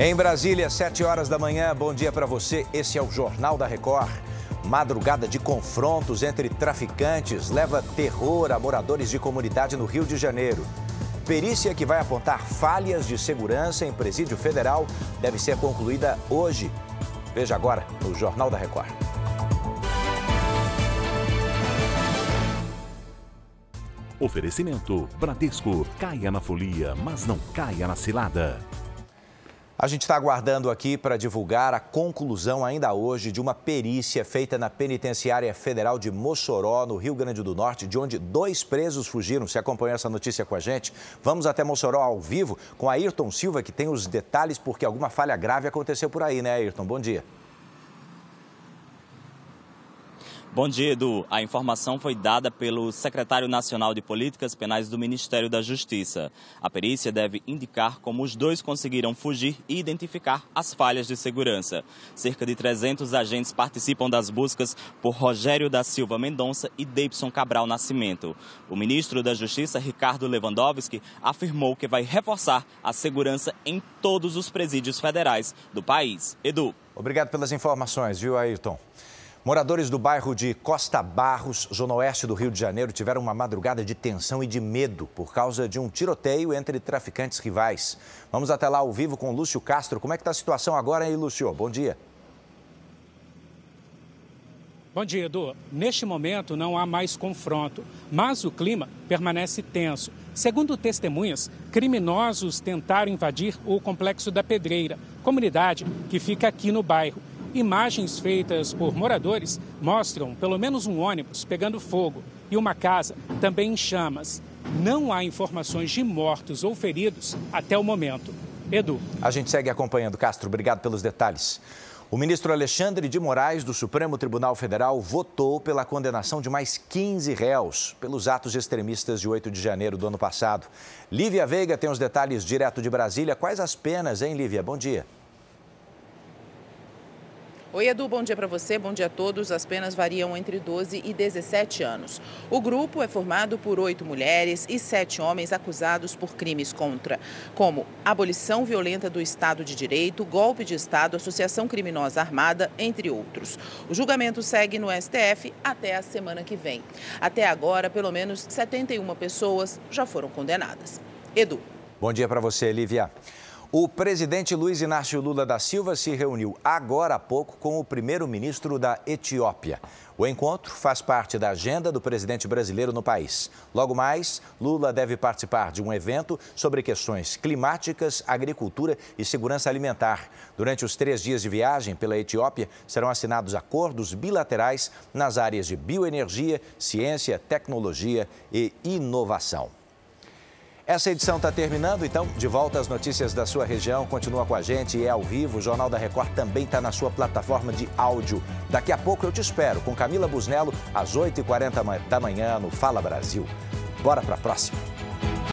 Em Brasília, 7 horas da manhã, bom dia para você. Esse é o Jornal da Record. Madrugada de confrontos entre traficantes leva terror a moradores de comunidade no Rio de Janeiro. Perícia que vai apontar falhas de segurança em presídio federal deve ser concluída hoje. Veja agora no Jornal da Record. Oferecimento Bradesco. Caia na folia, mas não caia na cilada. A gente está aguardando aqui para divulgar a conclusão ainda hoje de uma perícia feita na Penitenciária Federal de Mossoró, no Rio Grande do Norte, de onde dois presos fugiram. Você acompanhou essa notícia com a gente? Vamos até Mossoró ao vivo com Ayrton Silva, que tem os detalhes, porque alguma falha grave aconteceu por aí, né, Ayrton? Bom dia. Bom dia, Edu. A informação foi dada pelo secretário nacional de Políticas Penais do Ministério da Justiça. A perícia deve indicar como os dois conseguiram fugir e identificar as falhas de segurança. Cerca de 300 agentes participam das buscas por Rogério da Silva Mendonça e Deipson Cabral Nascimento. O ministro da Justiça, Ricardo Lewandowski, afirmou que vai reforçar a segurança em todos os presídios federais do país. Edu. Obrigado pelas informações, viu, Ayrton? Moradores do bairro de Costa Barros, zona oeste do Rio de Janeiro, tiveram uma madrugada de tensão e de medo por causa de um tiroteio entre traficantes rivais. Vamos até lá ao vivo com Lúcio Castro. Como é que está a situação agora, hein, Lúcio? Bom dia. Bom dia, Edu. Neste momento não há mais confronto, mas o clima permanece tenso. Segundo testemunhas, criminosos tentaram invadir o Complexo da Pedreira, comunidade que fica aqui no bairro. Imagens feitas por moradores mostram pelo menos um ônibus pegando fogo e uma casa também em chamas. Não há informações de mortos ou feridos até o momento. Edu. A gente segue acompanhando. Castro, obrigado pelos detalhes. O ministro Alexandre de Moraes, do Supremo Tribunal Federal, votou pela condenação de mais 15 réus pelos atos extremistas de 8 de janeiro do ano passado. Lívia Veiga tem os detalhes direto de Brasília. Quais as penas, hein, Lívia? Bom dia. Oi, Edu, bom dia para você, bom dia a todos. As penas variam entre 12 e 17 anos. O grupo é formado por oito mulheres e sete homens acusados por crimes contra, como abolição violenta do Estado de Direito, golpe de Estado, associação criminosa armada, entre outros. O julgamento segue no STF até a semana que vem. Até agora, pelo menos 71 pessoas já foram condenadas. Edu. Bom dia para você, Lívia. O presidente Luiz Inácio Lula da Silva se reuniu agora há pouco com o primeiro-ministro da Etiópia. O encontro faz parte da agenda do presidente brasileiro no país. Logo mais, Lula deve participar de um evento sobre questões climáticas, agricultura e segurança alimentar. Durante os três dias de viagem pela Etiópia, serão assinados acordos bilaterais nas áreas de bioenergia, ciência, tecnologia e inovação. Essa edição está terminando, então, de volta às notícias da sua região. Continua com a gente, é ao vivo. O Jornal da Record também está na sua plataforma de áudio. Daqui a pouco eu te espero com Camila Busnello, às 8h40 da manhã, no Fala Brasil. Bora para a próxima.